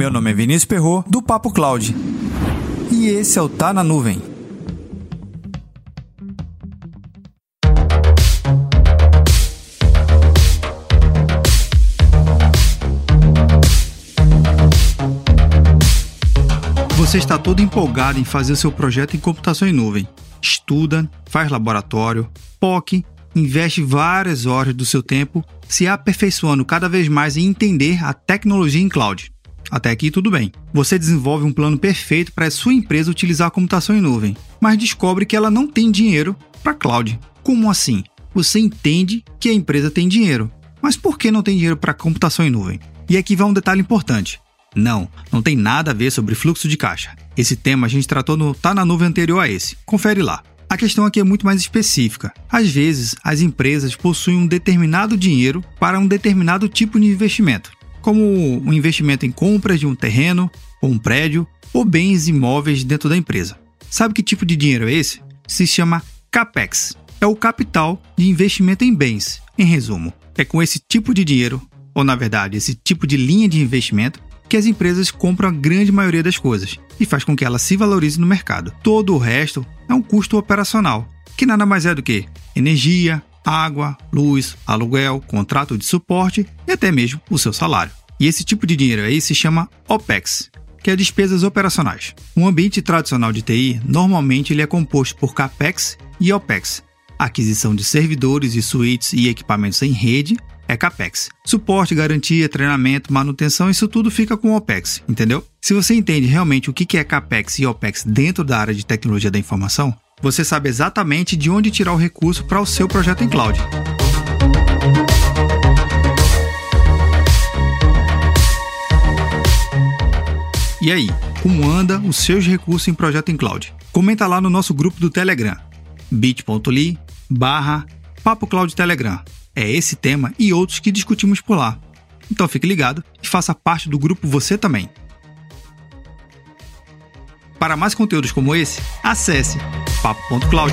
Meu nome é Vinícius Perro do Papo Cloud. E esse é o Tá na Nuvem. Você está todo empolgado em fazer seu projeto em computação em nuvem. Estuda, faz laboratório, POC, investe várias horas do seu tempo se aperfeiçoando cada vez mais em entender a tecnologia em cloud. Até aqui tudo bem. Você desenvolve um plano perfeito para a sua empresa utilizar a computação em nuvem, mas descobre que ela não tem dinheiro para cloud. Como assim? Você entende que a empresa tem dinheiro, mas por que não tem dinheiro para computação em nuvem? E aqui vai um detalhe importante. Não, não tem nada a ver sobre fluxo de caixa. Esse tema a gente tratou no Tá na Nuvem anterior a esse. Confere lá. A questão aqui é muito mais específica. Às vezes, as empresas possuem um determinado dinheiro para um determinado tipo de investimento, como um investimento em compras de um terreno, ou um prédio, ou bens imóveis dentro da empresa. Sabe que tipo de dinheiro é esse? Se chama CAPEX. É o capital de investimento em bens. Em resumo, é com esse tipo de dinheiro, ou na verdade, esse tipo de linha de investimento, que as empresas compram a grande maioria das coisas e faz com que ela se valorize no mercado. Todo o resto é um custo operacional, que nada mais é do que energia, água, luz, aluguel, contrato de suporte e até mesmo o seu salário. E esse tipo de dinheiro aí se chama OPEX, que é despesas operacionais. Um ambiente tradicional de TI, normalmente ele é composto por CAPEX e OPEX, aquisição de servidores e suítes e equipamentos em rede é CAPEX. Suporte, garantia, treinamento, manutenção, isso tudo fica com OPEX, entendeu? Se você entende realmente o que é CAPEX e OPEX dentro da área de tecnologia da informação, você sabe exatamente de onde tirar o recurso para o seu projeto em cloud. E aí, como anda os seus recursos em projeto em cloud? Comenta lá no nosso grupo do Telegram, bit.ly barra Papo Cloud Telegram. É esse tema e outros que discutimos por lá. Então fique ligado e faça parte do grupo você também. Para mais conteúdos como esse, acesse papo.cloud.